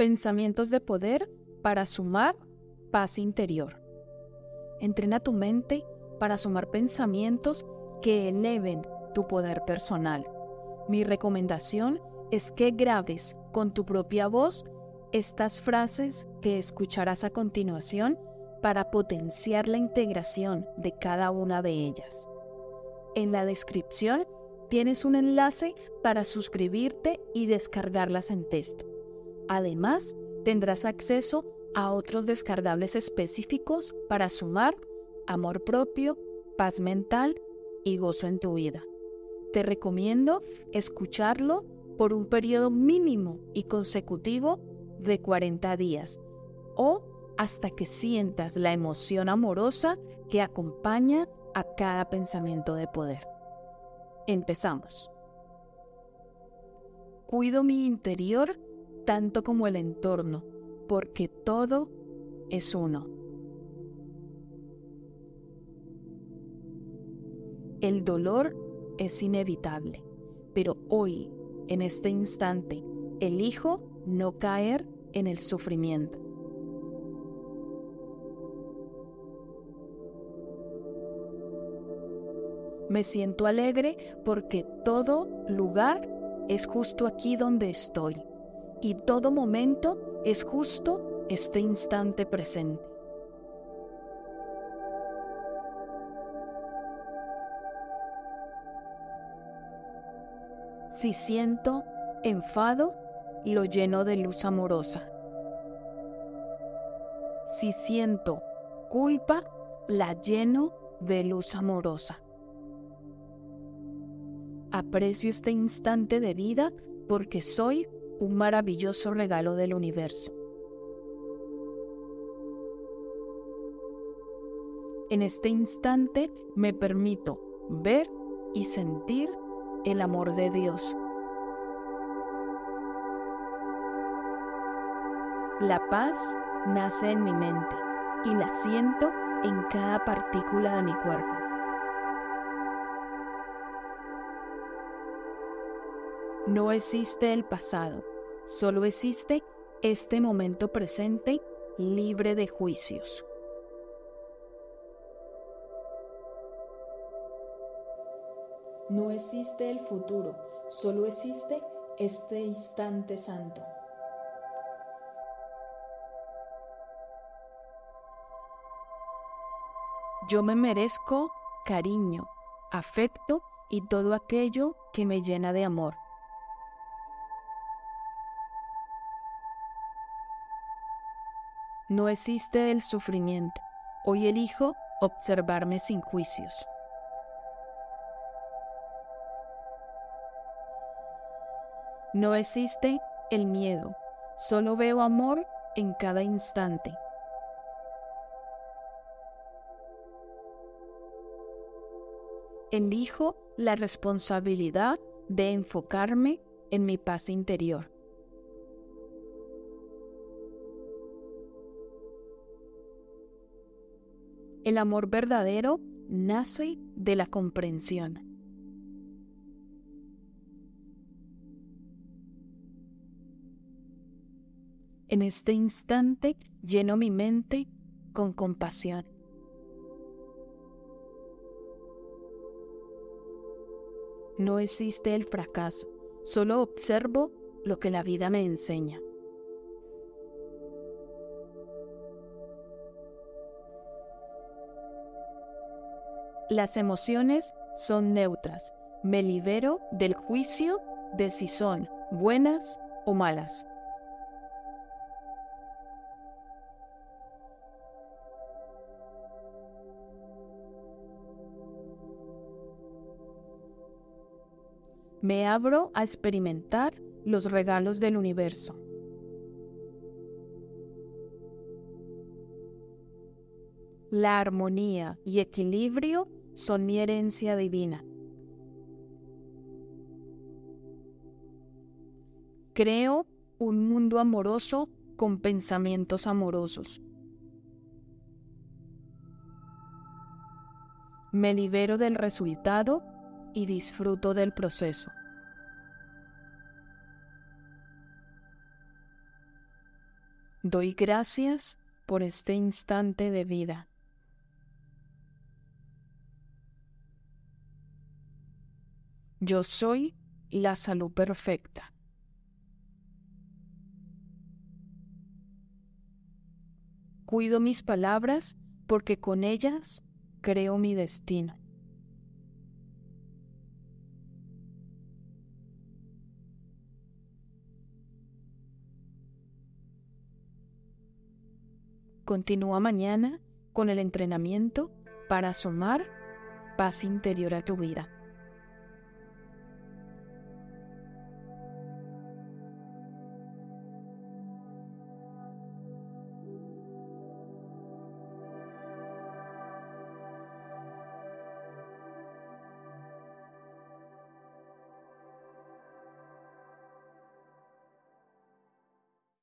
Pensamientos de poder para sumar paz interior. Entrena tu mente para sumar pensamientos que eleven tu poder personal. Mi recomendación es que grabes con tu propia voz estas frases que escucharás a continuación para potenciar la integración de cada una de ellas. En la descripción tienes un enlace para suscribirte y descargarlas en texto. Además, tendrás acceso a otros descargables específicos para sumar amor propio, paz mental y gozo en tu vida. Te recomiendo escucharlo por un periodo mínimo y consecutivo de 40 días o hasta que sientas la emoción amorosa que acompaña a cada pensamiento de poder. Empezamos. Cuido mi interior tanto como el entorno, porque todo es uno. El dolor es inevitable, pero hoy, en este instante, elijo no caer en el sufrimiento. Me siento alegre porque todo lugar es justo aquí donde estoy y todo momento es justo este instante presente. Si siento enfado, lo lleno de luz amorosa. Si siento culpa, la lleno de luz amorosa. Aprecio este instante de vida porque soy un maravilloso regalo del universo. En este instante me permito ver y sentir el amor de Dios. La paz nace en mi mente y la siento en cada partícula de mi cuerpo. No existe el pasado, solo existe este momento presente libre de juicios. No existe el futuro, solo existe este instante santo. Yo me merezco cariño, afecto y todo aquello que me llena de amor. No existe el sufrimiento. Hoy elijo observarme sin juicios. No existe el miedo. Solo veo amor en cada instante. Elijo la responsabilidad de enfocarme en mi paz interior. El amor verdadero nace de la comprensión. En este instante lleno mi mente con compasión. No existe el fracaso, solo observo lo que la vida me enseña. Las emociones son neutras. Me libero del juicio de si son buenas o malas. Me abro a experimentar los regalos del universo. La armonía y equilibrio son mi herencia divina. Creo un mundo amoroso con pensamientos amorosos. Me libero del resultado y disfruto del proceso. Doy gracias por este instante de vida. Yo soy la salud perfecta. Cuido mis palabras porque con ellas creo mi destino. Continúa mañana con el entrenamiento para sumar paz interior a tu vida.